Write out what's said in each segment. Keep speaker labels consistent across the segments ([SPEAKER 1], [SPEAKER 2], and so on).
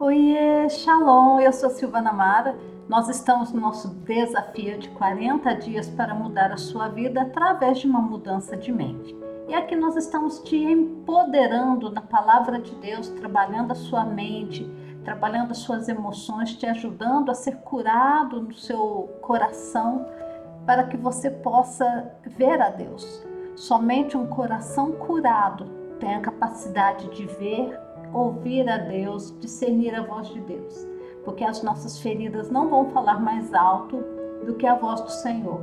[SPEAKER 1] Oiê, Shalom, eu sou Silvana Mara. Nós estamos no nosso desafio de 40 dias para mudar a sua vida através de uma mudança de mente. E aqui nós estamos te empoderando na palavra de Deus, trabalhando a sua mente, trabalhando as suas emoções, te ajudando a ser curado no seu coração, para que você possa ver a Deus. Somente um coração curado tem a capacidade de ver, ouvir a Deus, discernir a voz de Deus, porque as nossas feridas não vão falar mais alto do que a voz do Senhor.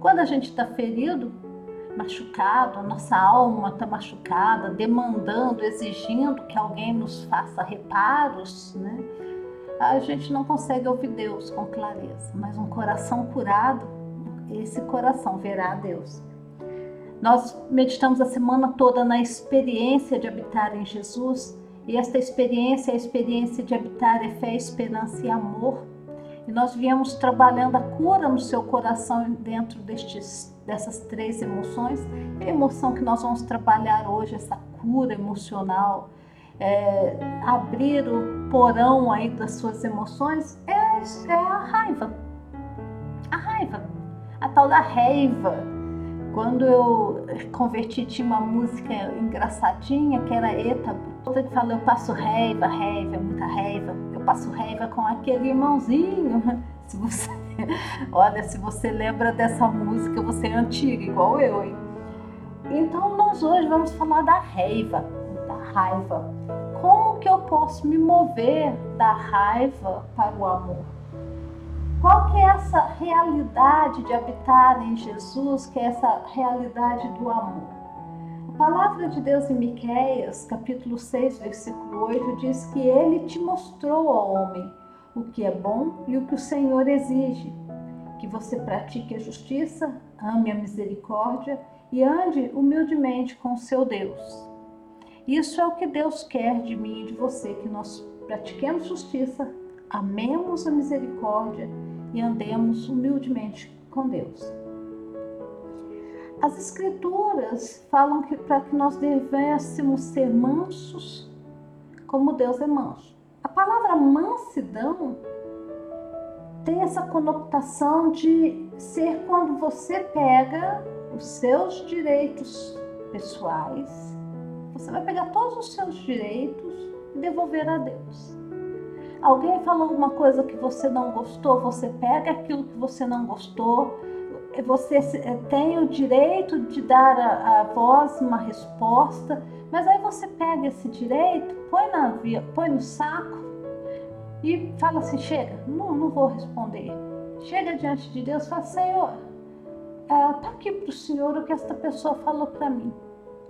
[SPEAKER 1] Quando a gente está ferido, machucado, a nossa alma está machucada, demandando, exigindo que alguém nos faça reparos, né? A gente não consegue ouvir Deus com clareza, mas um coração curado, esse coração verá a Deus. Nós meditamos a semana toda na experiência de habitar em Jesus, e esta experiência é a experiência de habitar é fé, esperança e amor. E nós viemos trabalhando a cura no seu coração dentro destes, dessas três emoções. E a emoção que nós vamos trabalhar hoje, essa cura emocional, é, abrir o porão aí das suas emoções, é, é a raiva. A raiva, a tal da raiva quando eu converti, tinha uma música engraçadinha que era Eta. Ele fala, eu passo raiva, raiva, muita raiva. Eu passo raiva com aquele irmãozinho. Se você, olha, se você lembra dessa música, você é antiga, igual eu, hein? Então nós hoje vamos falar da raiva, da raiva. Como que eu posso me mover da raiva para o amor? Qual que é essa realidade de habitar em Jesus, que é essa realidade do amor? A palavra de Deus em Miqueias, capítulo 6, versículo 8, diz que ele te mostrou ao homem o que é bom e o que o Senhor exige, que você pratique a justiça, ame a misericórdia e ande humildemente com o seu Deus. Isso é o que Deus quer de mim e de você, que nós pratiquemos justiça, amemos a misericórdia e andemos humildemente com Deus. As Escrituras falam que para que nós devêssemos ser mansos, como Deus é manso. A palavra mansidão tem essa conotação de ser quando você pega os seus direitos pessoais, você vai pegar todos os seus direitos e devolver a Deus. Alguém falou alguma coisa que você não gostou, você pega aquilo que você não gostou, você eh, tem o direito de dar a, a voz uma resposta, mas aí você pega esse direito, põe, na, põe no saco e fala assim: chega, não, não vou responder. Chega diante de Deus e fala: Senhor, está aqui para o Senhor o que esta pessoa falou para mim,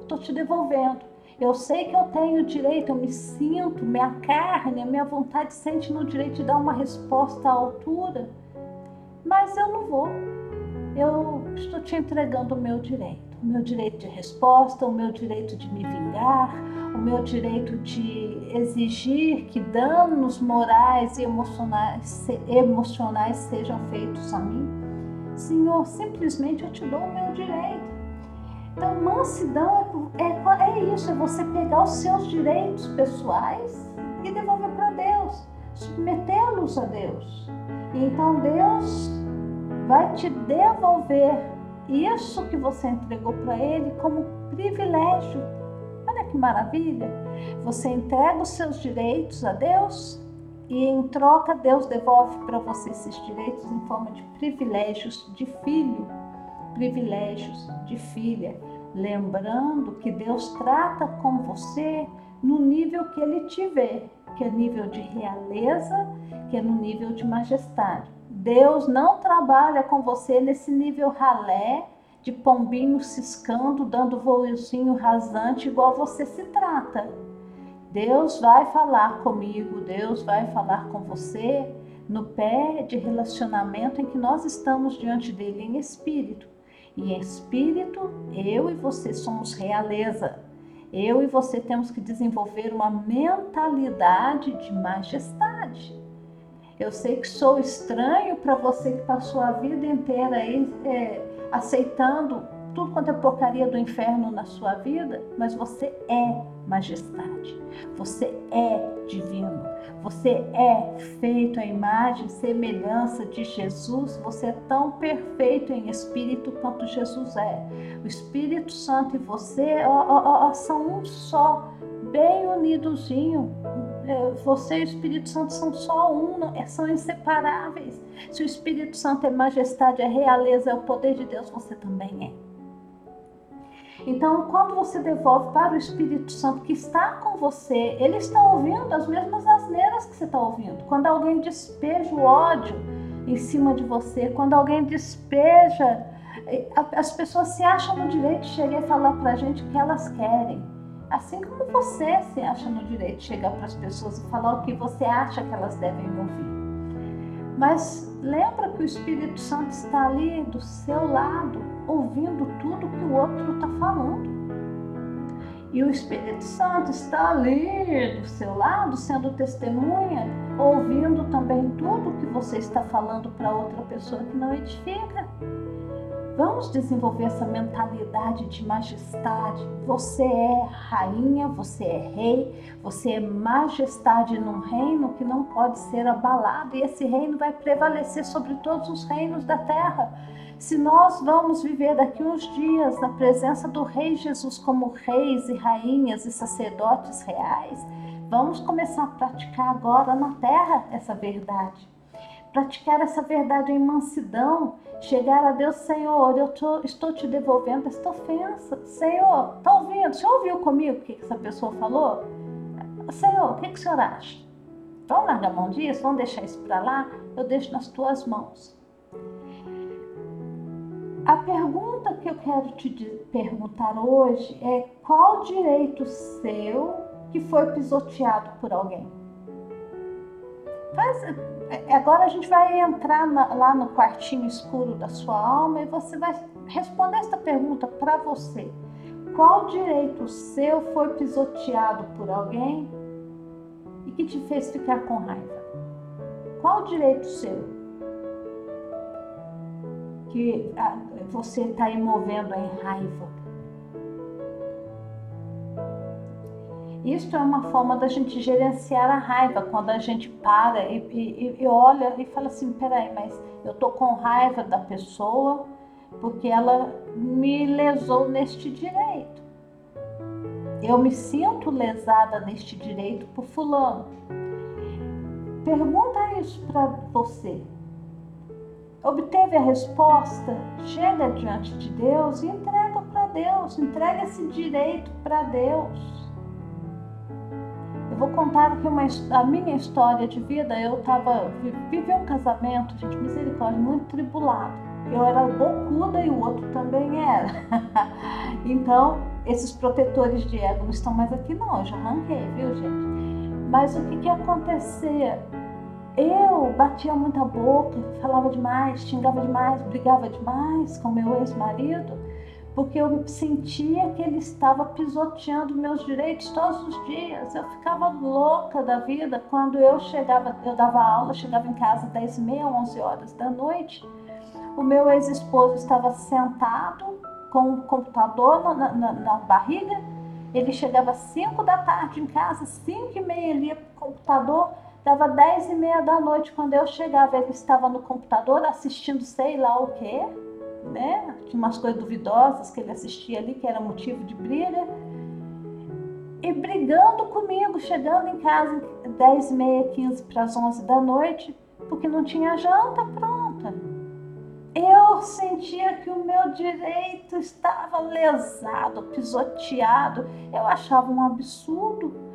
[SPEAKER 1] estou te devolvendo. Eu sei que eu tenho direito, eu me sinto, minha carne, a minha vontade sente no direito de dar uma resposta à altura, mas eu não vou. Eu estou te entregando o meu direito, o meu direito de resposta, o meu direito de me vingar, o meu direito de exigir que danos morais e emocionais, emocionais sejam feitos a mim. Senhor, simplesmente eu te dou o meu direito. Então, mansidão é, é, é isso, é você pegar os seus direitos pessoais e devolver para Deus, submetê-los a Deus. E então Deus vai te devolver isso que você entregou para Ele como privilégio. Olha que maravilha! Você entrega os seus direitos a Deus e em troca Deus devolve para você esses direitos em forma de privilégios de filho privilégios de filha, lembrando que Deus trata com você no nível que Ele te vê, que é nível de realeza, que é no nível de majestade. Deus não trabalha com você nesse nível ralé, de pombinho ciscando, dando voozinho rasante, igual você se trata. Deus vai falar comigo, Deus vai falar com você no pé de relacionamento em que nós estamos diante dele em espírito. E espírito, eu e você somos realeza. Eu e você temos que desenvolver uma mentalidade de majestade. Eu sei que sou estranho para você que passou a vida inteira aí é, aceitando tudo quanto é porcaria do inferno na sua vida, mas você é majestade. Você é divino. Você é feito à imagem e semelhança de Jesus. Você é tão perfeito em espírito quanto Jesus é. O Espírito Santo e você ó, ó, ó, são um só, bem unidozinho. É, você e o Espírito Santo são só um, é, são inseparáveis. Se o Espírito Santo é majestade, é realeza, é o poder de Deus, você também é. Então, quando você devolve para o Espírito Santo que está com você, ele está ouvindo as mesmas asneiras que você está ouvindo. Quando alguém despeja o ódio em cima de você, quando alguém despeja, as pessoas se acham no direito de chegar e falar para a gente o que elas querem. Assim como você se acha no direito de chegar para as pessoas e falar o que você acha que elas devem ouvir. Mas lembra que o Espírito Santo está ali do seu lado, ouvindo tudo que o outro está falando. E o Espírito Santo está ali do seu lado, sendo testemunha, ouvindo também tudo que você está falando para outra pessoa que não edifica. Vamos desenvolver essa mentalidade de majestade. Você é rainha, você é rei, você é majestade num reino que não pode ser abalado e esse reino vai prevalecer sobre todos os reinos da terra. Se nós vamos viver daqui uns dias na presença do Rei Jesus como reis e rainhas e sacerdotes reais, vamos começar a praticar agora na terra essa verdade praticar essa verdade em mansidão, chegar a Deus, Senhor, eu tô, estou te devolvendo esta ofensa. Senhor, está ouvindo? Você ouviu comigo o que essa pessoa falou? Senhor, o que, que o senhor acha? Vamos largar a mão disso? Vamos deixar isso para lá? Eu deixo nas tuas mãos. A pergunta que eu quero te perguntar hoje é qual direito seu que foi pisoteado por alguém? É, agora a gente vai entrar na, lá no quartinho escuro da sua alma e você vai responder esta pergunta para você. Qual direito seu foi pisoteado por alguém e que te fez ficar com raiva? Qual direito seu que você está movendo em raiva? Isso é uma forma da gente gerenciar a raiva, quando a gente para e, e, e olha e fala assim: peraí, mas eu tô com raiva da pessoa porque ela me lesou neste direito. Eu me sinto lesada neste direito por Fulano. Pergunta isso para você. Obteve a resposta? Chega diante de Deus e entrega para Deus, entrega esse direito para Deus vou contar aqui uma, a minha história de vida. Eu tava, vivi um casamento, gente, misericórdia, muito tribulado. Eu era bocuda e o outro também era. então, esses protetores de ego não estão mais aqui, não. Eu já arranquei, viu, gente? Mas o que que acontecia? Eu batia muita boca, falava demais, xingava demais, brigava demais com meu ex-marido porque eu sentia que ele estava pisoteando meus direitos todos os dias. Eu ficava louca da vida quando eu chegava, eu dava aula, chegava em casa 10 e meia, 11 horas da noite. O meu ex-esposo estava sentado com o computador na, na, na barriga. Ele chegava às 5 da tarde em casa, 5 e meia ele ia para o computador, dava 10 e meia da noite. Quando eu chegava, ele estava no computador assistindo sei lá o que né? Tinha umas coisas duvidosas que ele assistia ali, que era motivo de briga. E brigando comigo, chegando em casa 10 e meia, 15 para as 11 da noite, porque não tinha janta pronta. Eu sentia que o meu direito estava lesado, pisoteado. Eu achava um absurdo.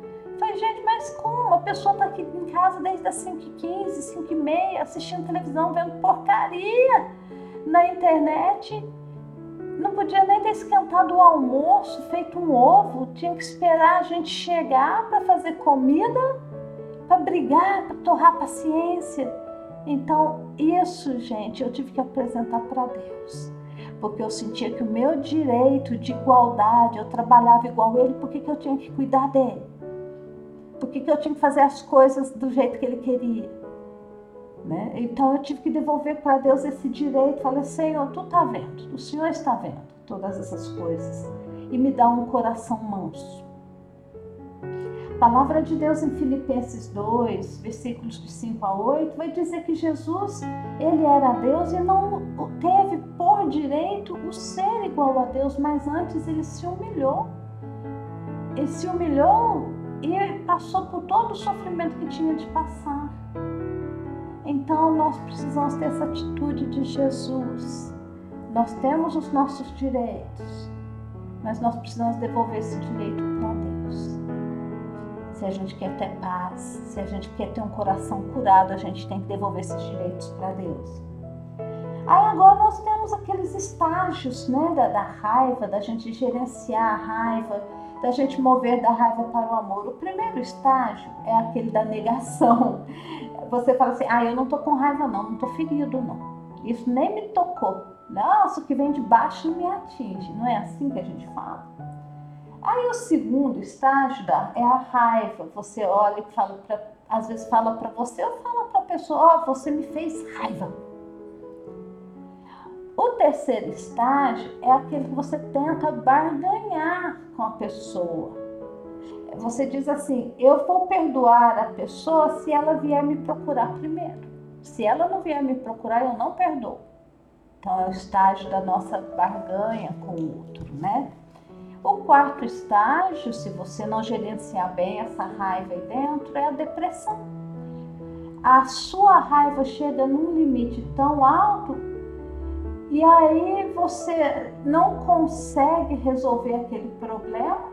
[SPEAKER 1] Falei, gente, mas como? A pessoa está aqui em casa desde as 5h15, 5h30, assistindo televisão, vendo porcaria na internet. Não podia nem ter esquentado o almoço, feito um ovo, tinha que esperar a gente chegar para fazer comida, para brigar, para torrar paciência. Então, isso, gente, eu tive que apresentar para Deus. Porque eu sentia que o meu direito de igualdade, eu trabalhava igual ele, por que eu tinha que cuidar dele? Por que, eu tinha que fazer as coisas do jeito que ele queria? Né? Então eu tive que devolver para Deus esse direito. Falei, Senhor, tu está vendo, o Senhor está vendo todas essas coisas e me dá um coração manso. A palavra de Deus em Filipenses 2, versículos de 5 a 8, vai dizer que Jesus, ele era Deus e não teve por direito o ser igual a Deus, mas antes ele se humilhou. Ele se humilhou e passou por todo o sofrimento que tinha de passar. Então nós precisamos ter essa atitude de Jesus. Nós temos os nossos direitos, mas nós precisamos devolver esse direito para Deus. Se a gente quer ter paz, se a gente quer ter um coração curado, a gente tem que devolver esses direitos para Deus. Aí agora nós temos aqueles estágios né, da, da raiva, da gente gerenciar a raiva, da gente mover da raiva para o amor. O primeiro estágio é aquele da negação. Você fala assim, ah, eu não tô com raiva não, não tô ferido não. Isso nem me tocou. Nossa, o que vem de baixo não me atinge. Não é assim que a gente fala? Aí o segundo estágio da, é a raiva. Você olha e fala pra, às vezes fala para você ou fala para a pessoa, ó, oh, você me fez raiva. O terceiro estágio é aquele que você tenta barganhar com a pessoa. Você diz assim: eu vou perdoar a pessoa se ela vier me procurar primeiro. Se ela não vier me procurar, eu não perdoo. Então é o estágio da nossa barganha com o outro, né? O quarto estágio, se você não gerenciar bem essa raiva aí dentro, é a depressão. A sua raiva chega num limite tão alto e aí você não consegue resolver aquele problema,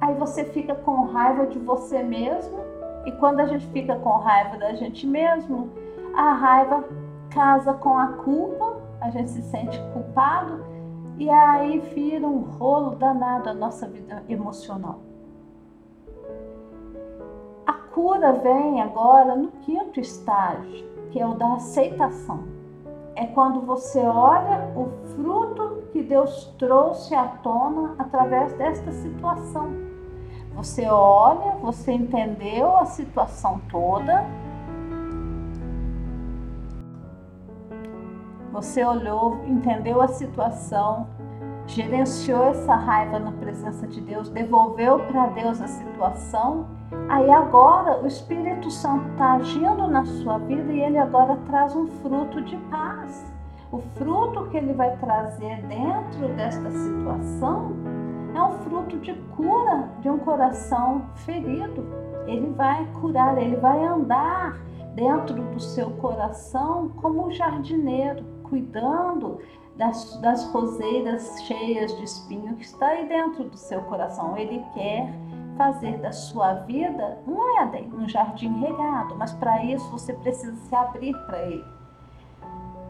[SPEAKER 1] aí você fica com raiva de você mesmo, e quando a gente fica com raiva da gente mesmo, a raiva casa com a culpa, a gente se sente culpado e aí vira um rolo danado a nossa vida emocional. A cura vem agora no quinto estágio, que é o da aceitação. É quando você olha o fruto que Deus trouxe à tona através desta situação. Você olha, você entendeu a situação toda, Você olhou, entendeu a situação, gerenciou essa raiva na presença de Deus, devolveu para Deus a situação. Aí agora o Espírito Santo está agindo na sua vida e ele agora traz um fruto de paz. O fruto que ele vai trazer dentro desta situação é um fruto de cura de um coração ferido. Ele vai curar, ele vai andar dentro do seu coração como um jardineiro cuidando das, das roseiras cheias de espinho que está aí dentro do seu coração. Ele quer fazer da sua vida um Éden, um jardim regado, mas para isso você precisa se abrir para ele.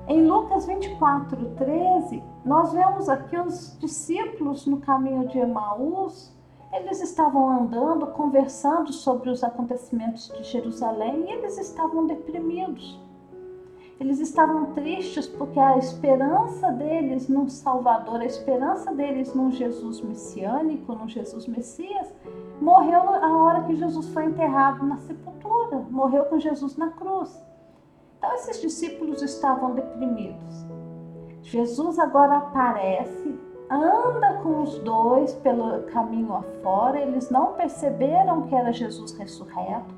[SPEAKER 1] Em Lucas 24, 13, nós vemos aqui os discípulos no caminho de Emaús, eles estavam andando, conversando sobre os acontecimentos de Jerusalém e eles estavam deprimidos. Eles estavam tristes porque a esperança deles num Salvador, a esperança deles num Jesus messiânico, num Jesus Messias, morreu a hora que Jesus foi enterrado na sepultura, morreu com Jesus na cruz. Então esses discípulos estavam deprimidos. Jesus agora aparece, anda com os dois pelo caminho afora, eles não perceberam que era Jesus ressurreto.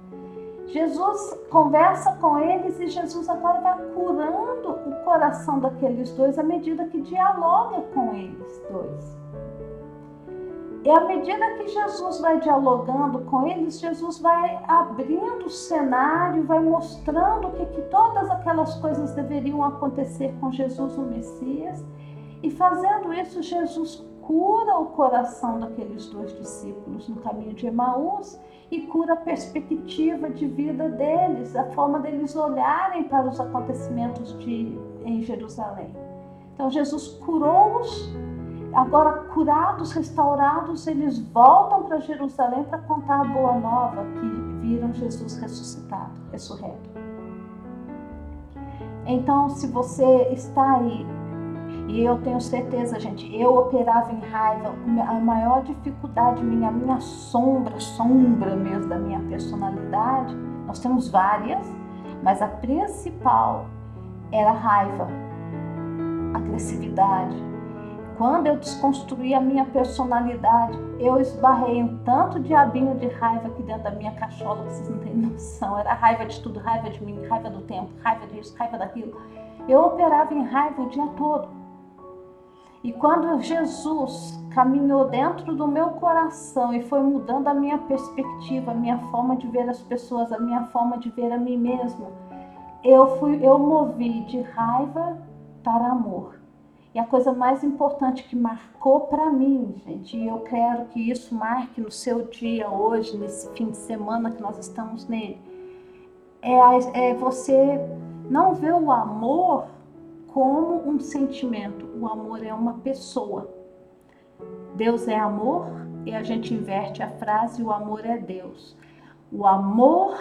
[SPEAKER 1] Jesus conversa com eles e Jesus agora vai curando o coração daqueles dois à medida que dialoga com eles dois. E à medida que Jesus vai dialogando com eles, Jesus vai abrindo o cenário, vai mostrando que, que todas aquelas coisas deveriam acontecer com Jesus, o Messias. E fazendo isso, Jesus cura o coração daqueles dois discípulos no caminho de Emaús e cura a perspectiva de vida deles, a forma deles olharem para os acontecimentos de, em Jerusalém. Então Jesus curou-os, agora curados, restaurados, eles voltam para Jerusalém para contar a boa nova que viram Jesus ressuscitado, ressurreto. Então, se você está aí e eu tenho certeza, gente, eu operava em raiva. A maior dificuldade minha, a minha sombra, sombra mesmo da minha personalidade, nós temos várias, mas a principal era raiva, agressividade. quando eu desconstruí a minha personalidade, eu esbarrei um tanto diabinho de raiva aqui dentro da minha cachola, vocês não têm noção. Era raiva de tudo, raiva de mim, raiva do tempo, raiva disso, raiva daquilo. Eu operava em raiva o dia todo. E quando Jesus caminhou dentro do meu coração e foi mudando a minha perspectiva, a minha forma de ver as pessoas, a minha forma de ver a mim mesma, eu fui, eu movi de raiva para amor. E a coisa mais importante que marcou para mim, gente, e eu quero que isso marque no seu dia hoje, nesse fim de semana que nós estamos nele, é, é você não ver o amor como um sentimento. O amor é uma pessoa. Deus é amor e a gente inverte a frase: o amor é Deus. O amor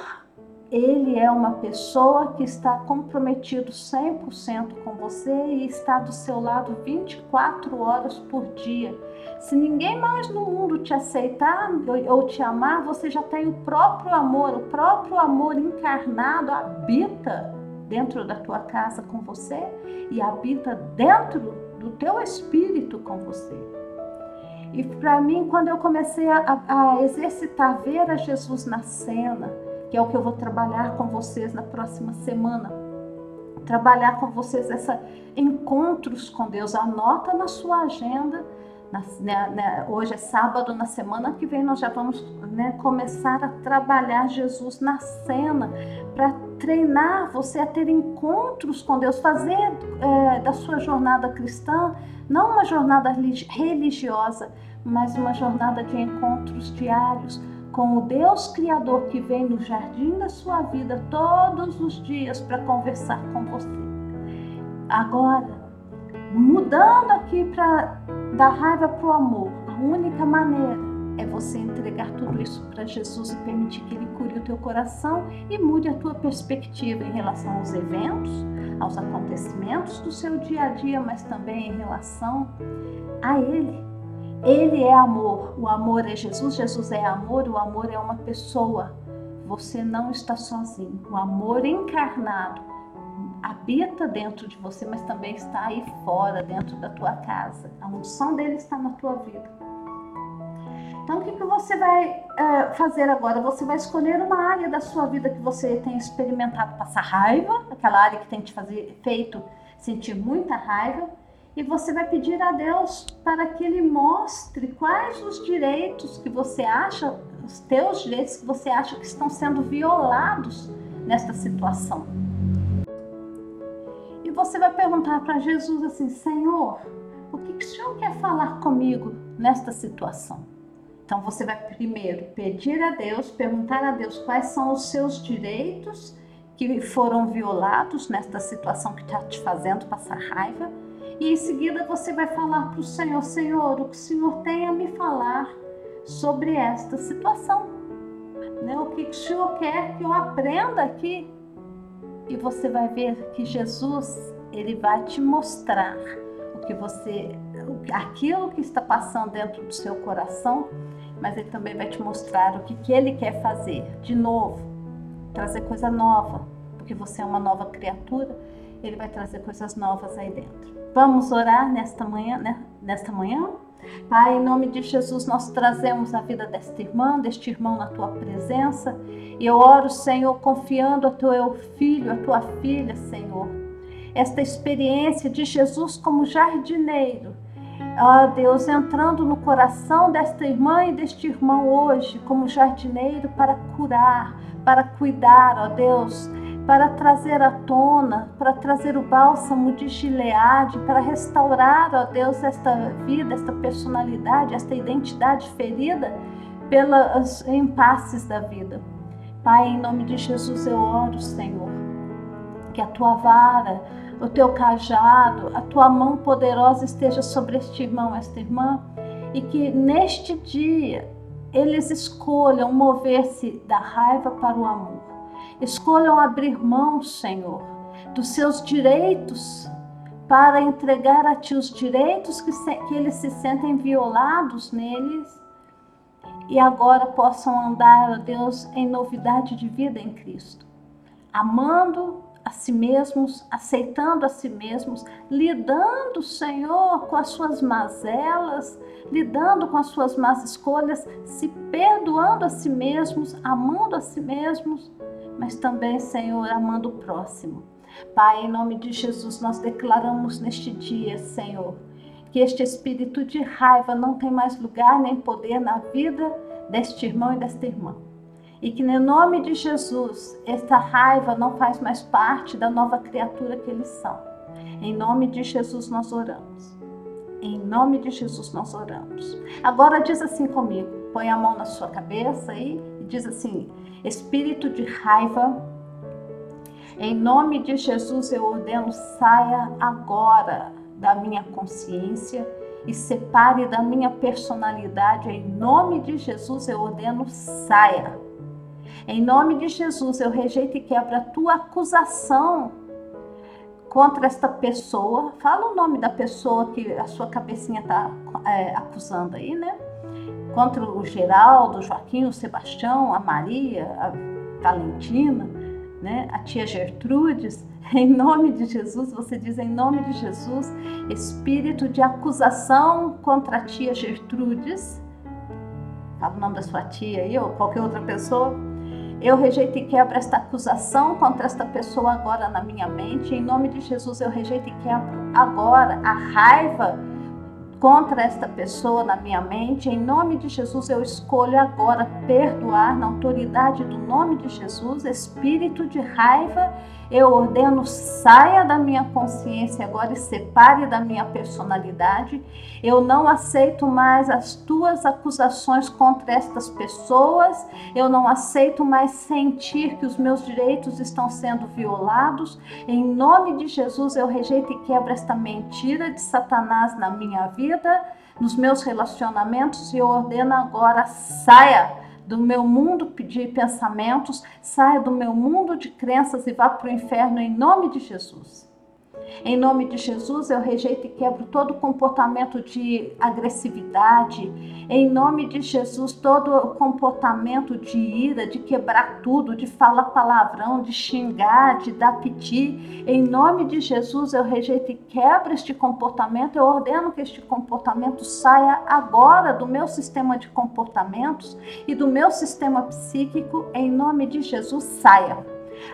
[SPEAKER 1] ele é uma pessoa que está comprometido 100% com você e está do seu lado 24 horas por dia. Se ninguém mais no mundo te aceitar ou te amar, você já tem o próprio amor, o próprio amor encarnado habita dentro da tua casa com você e habita dentro do teu espírito com você. E para mim, quando eu comecei a, a exercitar, ver a Jesus na cena, que é o que eu vou trabalhar com vocês na próxima semana. Trabalhar com vocês essa encontros com Deus. Anota na sua agenda. Na, né, né, hoje é sábado, na semana que vem nós já vamos né, começar a trabalhar Jesus na cena para treinar você a ter encontros com Deus, fazer é, da sua jornada cristã não uma jornada religiosa, mas uma jornada de encontros diários com o Deus Criador que vem no jardim da sua vida todos os dias para conversar com você. Agora, mudando aqui para da raiva para o amor, a única maneira é você entregar tudo isso para Jesus e permitir que Ele cure o teu coração e mude a tua perspectiva em relação aos eventos, aos acontecimentos do seu dia a dia, mas também em relação a Ele. Ele é amor, o amor é Jesus, Jesus é amor, o amor é uma pessoa. Você não está sozinho. O amor encarnado habita dentro de você, mas também está aí fora, dentro da tua casa. A unção dele está na tua vida. Então, o que, que você vai uh, fazer agora? Você vai escolher uma área da sua vida que você tem experimentado passar raiva, aquela área que tem te fazer, feito sentir muita raiva, e você vai pedir a Deus para que Ele mostre quais os direitos que você acha, os teus direitos que você acha que estão sendo violados nesta situação. Você vai perguntar para Jesus assim: Senhor, o que, que o Senhor quer falar comigo nesta situação? Então você vai primeiro pedir a Deus, perguntar a Deus quais são os seus direitos que foram violados nesta situação que está te fazendo passar raiva e em seguida você vai falar para o Senhor: Senhor, o que o Senhor tem a me falar sobre esta situação? Né? O que o Senhor quer que eu aprenda aqui? E você vai ver que Jesus, ele vai te mostrar o que você, aquilo que está passando dentro do seu coração, mas ele também vai te mostrar o que, que ele quer fazer de novo, trazer coisa nova, porque você é uma nova criatura, ele vai trazer coisas novas aí dentro. Vamos orar nesta manhã, né? nesta manhã? Pai, em nome de Jesus, nós trazemos a vida desta irmã, deste irmão na tua presença. E eu oro, Senhor, confiando a teu filho, a tua filha, Senhor. Esta experiência de Jesus como jardineiro. Ó Deus, entrando no coração desta irmã e deste irmão hoje, como jardineiro para curar, para cuidar, ó Deus, para trazer à tona, para trazer o bálsamo de Gileade, para restaurar, ó Deus, esta vida, esta personalidade, esta identidade ferida pelos impasses da vida. Pai, em nome de Jesus eu oro, Senhor, que a tua vara, o teu cajado, a tua mão poderosa esteja sobre este irmão, esta irmã, e que neste dia eles escolham mover-se da raiva para o amor Escolham abrir mão, Senhor, dos seus direitos para entregar a Ti os direitos que, se, que eles se sentem violados neles e agora possam andar, ó Deus, em novidade de vida em Cristo, amando a si mesmos, aceitando a si mesmos, lidando, Senhor, com as suas mazelas, lidando com as suas más escolhas, se perdoando a si mesmos, amando a si mesmos, mas também, Senhor, amando o próximo. Pai, em nome de Jesus, nós declaramos neste dia, Senhor, que este espírito de raiva não tem mais lugar nem poder na vida deste irmão e desta irmã. E que, no nome de Jesus, esta raiva não faz mais parte da nova criatura que eles são. Em nome de Jesus nós oramos. Em nome de Jesus nós oramos. Agora diz assim comigo: põe a mão na sua cabeça aí e diz assim: Espírito de raiva, em nome de Jesus eu ordeno, saia agora da minha consciência e separe da minha personalidade. Em nome de Jesus eu ordeno, saia. Em nome de Jesus eu rejeito e quebro a tua acusação contra esta pessoa. Fala o nome da pessoa que a sua cabecinha está é, acusando aí, né? Contra o Geraldo, o Joaquim, o Sebastião, a Maria, a Valentina, né? a tia Gertrudes. Em nome de Jesus, você diz em nome de Jesus, espírito de acusação contra a tia Gertrudes. Fala o nome da sua tia aí, ou qualquer outra pessoa eu rejeito e quebro esta acusação contra esta pessoa agora na minha mente. Em nome de Jesus, eu rejeito e quebro agora a raiva contra esta pessoa na minha mente. Em nome de Jesus, eu escolho agora perdoar na autoridade do nome de Jesus, espírito de raiva eu ordeno, saia da minha consciência agora e separe da minha personalidade. Eu não aceito mais as tuas acusações contra estas pessoas. Eu não aceito mais sentir que os meus direitos estão sendo violados. Em nome de Jesus, eu rejeito e quebro esta mentira de Satanás na minha vida, nos meus relacionamentos e eu ordeno agora, saia do meu mundo de pensamentos, saia do meu mundo de crenças e vá para o inferno em nome de Jesus. Em nome de Jesus, eu rejeito e quebro todo comportamento de agressividade. Em nome de Jesus, todo comportamento de ira, de quebrar tudo, de falar palavrão, de xingar, de dar piti. Em nome de Jesus, eu rejeito e quebro este comportamento. Eu ordeno que este comportamento saia agora do meu sistema de comportamentos e do meu sistema psíquico. Em nome de Jesus, saia.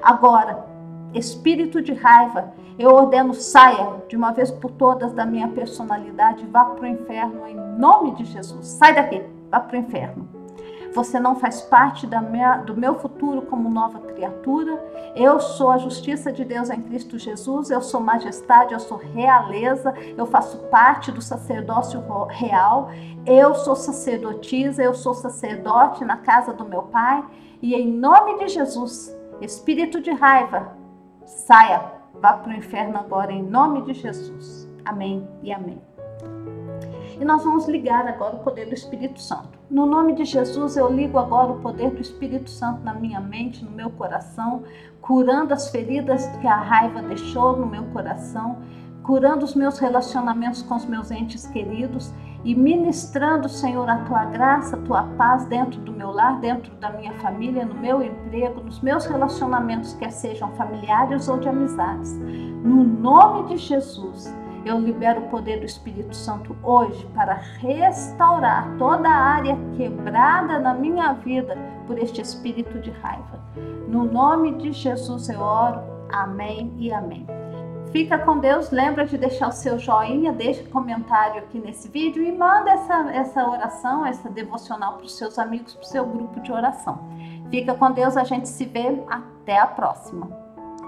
[SPEAKER 1] Agora, espírito de raiva, eu ordeno saia de uma vez por todas da minha personalidade, vá para o inferno em nome de Jesus. Sai daqui, vá para o inferno. Você não faz parte minha, do meu futuro como nova criatura. Eu sou a justiça de Deus em Cristo Jesus. Eu sou majestade, eu sou realeza. Eu faço parte do sacerdócio real. Eu sou sacerdotisa, eu sou sacerdote na casa do meu Pai. E em nome de Jesus, espírito de raiva, saia, vá para o inferno agora em nome de Jesus. Amém e amém. E nós vamos ligar agora o poder do Espírito Santo. No nome de Jesus, eu ligo agora o poder do Espírito Santo na minha mente, no meu coração, curando as feridas que a raiva deixou no meu coração, curando os meus relacionamentos com os meus entes queridos e ministrando, Senhor, a tua graça, a tua paz dentro do meu lar, dentro da minha família, no meu emprego, nos meus relacionamentos, quer sejam familiares ou de amizades. No nome de Jesus, eu libero o poder do Espírito Santo hoje para restaurar toda a área quebrada na minha vida por este espírito de raiva. No nome de Jesus eu oro. Amém e amém. Fica com Deus, lembra de deixar o seu joinha, deixa comentário aqui nesse vídeo e manda essa, essa oração, essa devocional para os seus amigos, para o seu grupo de oração. Fica com Deus, a gente se vê, até a próxima.